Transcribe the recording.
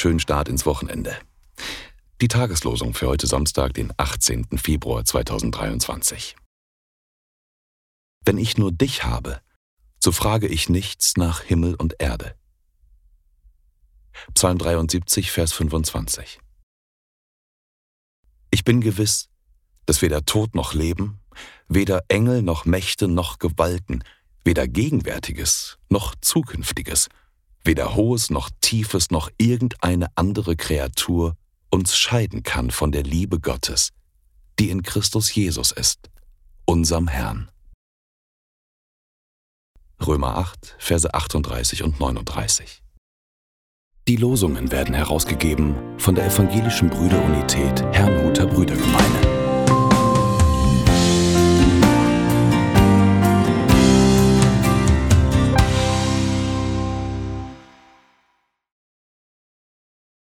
schönen Start ins Wochenende. Die Tageslosung für heute Samstag, den 18. Februar 2023. Wenn ich nur dich habe, so frage ich nichts nach Himmel und Erde. Psalm 73, Vers 25. Ich bin gewiss, dass weder Tod noch Leben, weder Engel noch Mächte noch Gewalten, weder Gegenwärtiges noch Zukünftiges, weder Hohes noch Tiefes noch irgendeine andere Kreatur uns scheiden kann von der Liebe Gottes, die in Christus Jesus ist, unserem Herrn. Römer 8, Verse 38 und 39. Die Losungen werden herausgegeben von der Evangelischen Brüderunität Herrnhuter Brüdergemeine.